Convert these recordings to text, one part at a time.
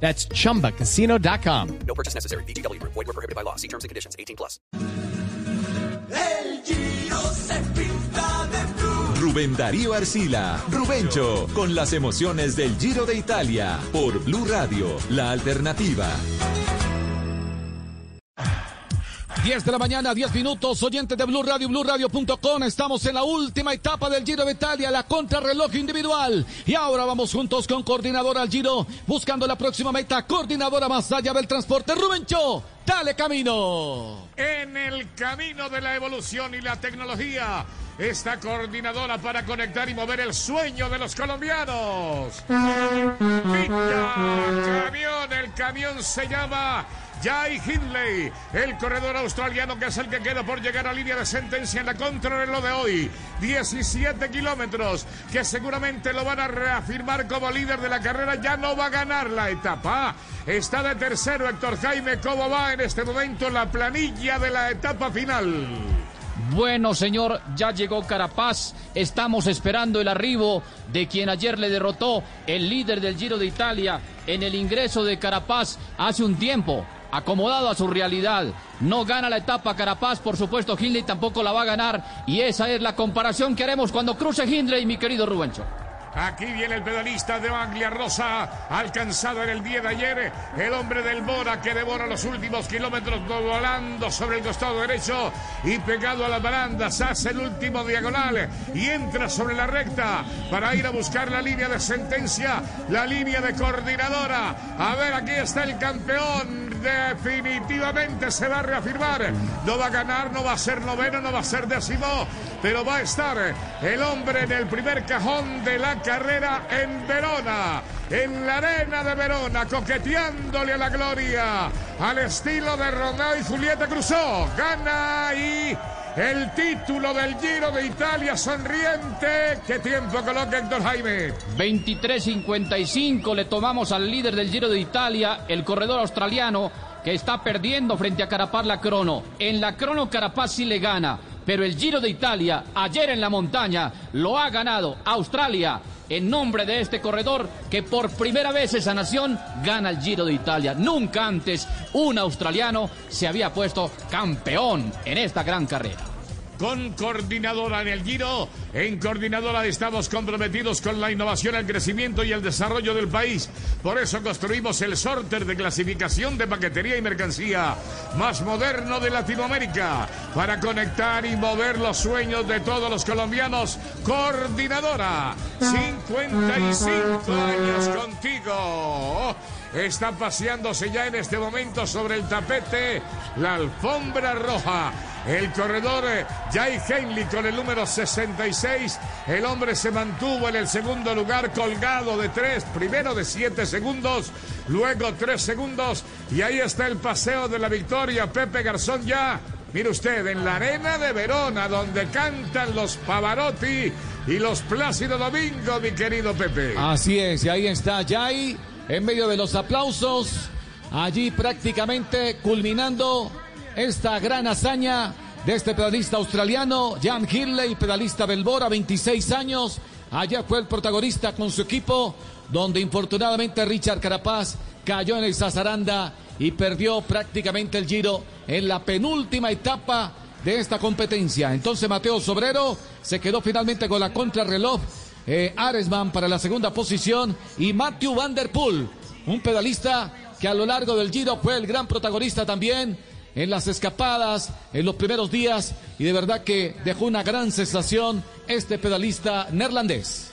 That's chumbacasino.com. No purchase necessary. BGW. Void were prohibited by law. See terms and conditions. 18 plus. El Giro se pinta de blue. Rubén Darío Arcila, Rubencho, con las emociones del Giro de Italia, por Blue Radio, la alternativa. 10 de la mañana, 10 minutos, oyentes de Blue Radio, BlueRadio.com. Estamos en la última etapa del Giro de Italia, la contrarreloj individual. Y ahora vamos juntos con coordinadora al Giro, buscando la próxima meta. Coordinadora más allá del transporte, Rubencho. Dale camino. En el camino de la evolución y la tecnología, esta coordinadora para conectar y mover el sueño de los colombianos. Pinta camión, el camión se llama Jai Hindley, el corredor australiano que es el que queda por llegar a línea de sentencia en la contrarreloj de hoy. 17 kilómetros que seguramente lo van a reafirmar como líder de la carrera. Ya no va a ganar la etapa. Está de tercero Héctor Jaime. ¿Cómo va en este momento la planilla de la etapa final? Bueno, señor, ya llegó Carapaz. Estamos esperando el arribo de quien ayer le derrotó el líder del Giro de Italia en el ingreso de Carapaz hace un tiempo. Acomodado a su realidad. No gana la etapa Carapaz, por supuesto, Hindley tampoco la va a ganar. Y esa es la comparación que haremos cuando cruce Hindley, mi querido Rubencho. Aquí viene el pedalista de Anglia Rosa, alcanzado en el día de ayer, el hombre del Bora que devora los últimos kilómetros volando sobre el costado derecho y pegado a las barandas, hace el último diagonal y entra sobre la recta para ir a buscar la línea de sentencia, la línea de coordinadora. A ver, aquí está el campeón, definitivamente se va a reafirmar, no va a ganar, no va a ser noveno, no va a ser décimo, pero va a estar el hombre en el primer cajón de la carrera en Verona, en la arena de Verona, coqueteándole a la gloria, al estilo de Romeo y Julieta Cruzó. Gana y el título del Giro de Italia sonriente. ¿Qué tiempo coloca Héctor Jaime? 23.55 le tomamos al líder del Giro de Italia, el corredor australiano, que está perdiendo frente a Carapaz la crono. En la crono Carapaz sí le gana, pero el Giro de Italia, ayer en la montaña, lo ha ganado Australia en nombre de este corredor que por primera vez esa nación gana el Giro de Italia. Nunca antes un australiano se había puesto campeón en esta gran carrera con coordinadora en el Giro. En coordinadora estamos comprometidos con la innovación, el crecimiento y el desarrollo del país. Por eso construimos el sorter de clasificación de paquetería y mercancía más moderno de Latinoamérica para conectar y mover los sueños de todos los colombianos. Coordinadora, 55 años contigo. Está paseándose ya en este momento sobre el tapete la alfombra roja. El corredor eh, Jai Heinley con el número 66. El hombre se mantuvo en el segundo lugar colgado de tres, primero de siete segundos, luego tres segundos. Y ahí está el paseo de la victoria. Pepe Garzón ya. Mire usted, en la arena de Verona, donde cantan los Pavarotti y los Plácido Domingo, mi querido Pepe. Así es, y ahí está Jai en medio de los aplausos. Allí prácticamente culminando esta gran hazaña de este pedalista australiano, Jan Hindley, pedalista Belbora, 26 años. Allá fue el protagonista con su equipo, donde infortunadamente Richard Carapaz cayó en el Zazaranda y perdió prácticamente el giro en la penúltima etapa de esta competencia. Entonces Mateo Sobrero se quedó finalmente con la contrarreloj. Eh, Aresman para la segunda posición y Matthew Van Der Poel, un pedalista que a lo largo del giro fue el gran protagonista también en las escapadas, en los primeros días, y de verdad que dejó una gran sensación este pedalista neerlandés.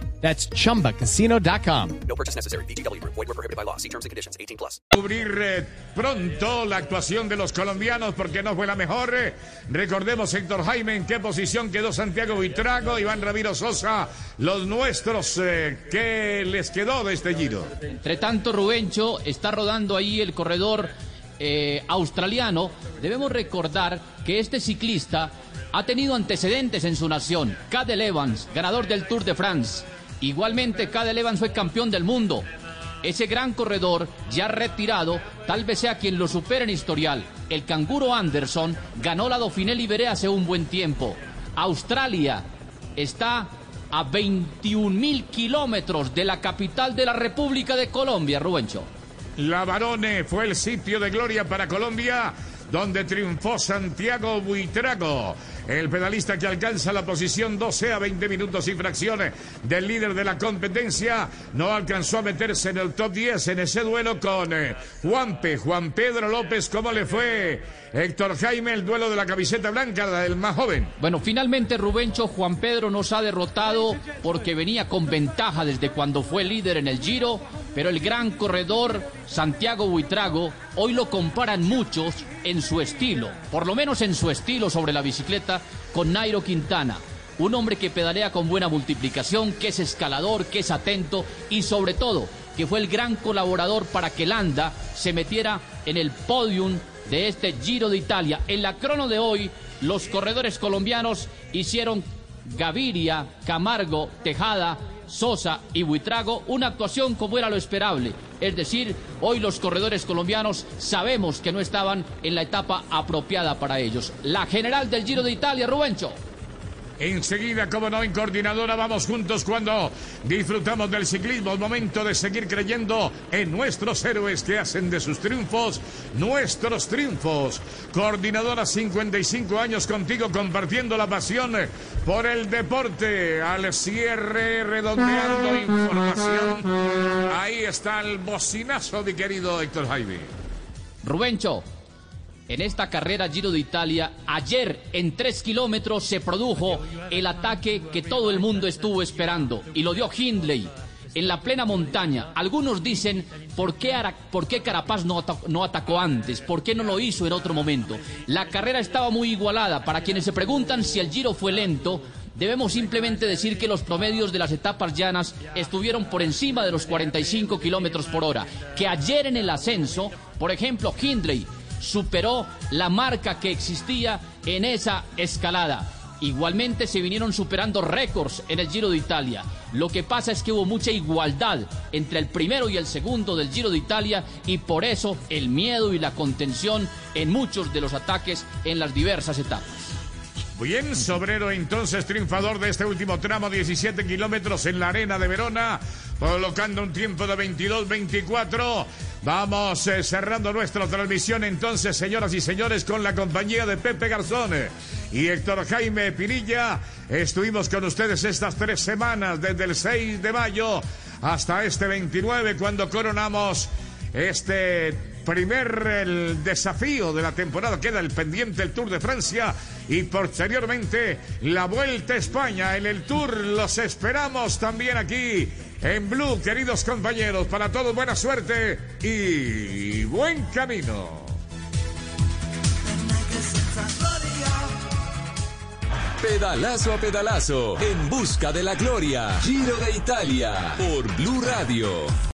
That's chumbacasino.com. No purchase necessary. VGW Group. Void were prohibited by law. See terms and conditions. 18 plus. Cubrir eh, pronto la actuación de los colombianos porque no fue la mejor. Eh, Recordemos, Héctor Jaime, en qué posición quedó Santiago Buitrago, Iván Ramiro Sosa, los nuestros, eh, ¿qué les quedó de este giro? Entre tanto, Rubencho está rodando ahí el corredor eh, australiano. Debemos recordar que este ciclista ha tenido antecedentes en su nación. Cadel Evans, ganador del Tour de France. Igualmente, Cadel Evans fue campeón del mundo. Ese gran corredor, ya retirado, tal vez sea quien lo supere en historial. El canguro Anderson ganó la Dauphiné Libéré hace un buen tiempo. Australia está a 21 mil kilómetros de la capital de la República de Colombia, Rubencho. La Barone fue el sitio de gloria para Colombia, donde triunfó Santiago Buitrago, el pedalista que alcanza la posición 12 a 20 minutos y fracciones del líder de la competencia. No alcanzó a meterse en el top 10 en ese duelo con eh, Juanpe, Juan Pedro López. ¿Cómo le fue Héctor Jaime el duelo de la camiseta blanca, la del más joven? Bueno, finalmente Rubencho Juan Pedro nos ha derrotado porque venía con ventaja desde cuando fue líder en el Giro, pero el gran corredor Santiago Buitrago hoy lo comparan muchos en su estilo, por lo menos en su estilo sobre la bicicleta con Nairo Quintana. Un hombre que pedalea con buena multiplicación, que es escalador, que es atento y sobre todo que fue el gran colaborador para que Landa se metiera en el podium de este Giro de Italia. En la crono de hoy, los corredores colombianos hicieron Gaviria, Camargo, Tejada, Sosa y Buitrago una actuación como era lo esperable. Es decir, hoy los corredores colombianos sabemos que no estaban en la etapa apropiada para ellos. La general del Giro de Italia, Rubencho. Enseguida, como no, en coordinadora, vamos juntos cuando disfrutamos del ciclismo. Momento de seguir creyendo en nuestros héroes que hacen de sus triunfos nuestros triunfos. Coordinadora, 55 años contigo, compartiendo la pasión por el deporte. Al cierre, redondeando información. Ahí está el bocinazo, mi querido Héctor Jaime. Rubencho, en esta carrera Giro de Italia, ayer en tres kilómetros se produjo el ataque que todo el mundo estuvo esperando y lo dio Hindley en la plena montaña. Algunos dicen, ¿por qué, por qué Carapaz no, no atacó antes? ¿Por qué no lo hizo en otro momento? La carrera estaba muy igualada. Para quienes se preguntan si el Giro fue lento, debemos simplemente decir que los promedios de las etapas llanas estuvieron por encima de los 45 kilómetros por hora. Que ayer en el ascenso, por ejemplo, Hindley superó la marca que existía en esa escalada. Igualmente se vinieron superando récords en el Giro de Italia. Lo que pasa es que hubo mucha igualdad entre el primero y el segundo del Giro de Italia y por eso el miedo y la contención en muchos de los ataques en las diversas etapas. Bien, Sobrero entonces triunfador de este último tramo, 17 kilómetros en la arena de Verona, colocando un tiempo de 22-24. Vamos eh, cerrando nuestra transmisión entonces, señoras y señores, con la compañía de Pepe Garzón y Héctor Jaime Pirilla. Estuvimos con ustedes estas tres semanas, desde el 6 de mayo hasta este 29, cuando coronamos este primer desafío de la temporada queda el pendiente el Tour de Francia y posteriormente la Vuelta a España en el Tour los esperamos también aquí en Blue queridos compañeros para todos buena suerte y buen camino Pedalazo a pedalazo, en busca de la gloria. Giro de Italia, por Blue Radio.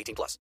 18 plus.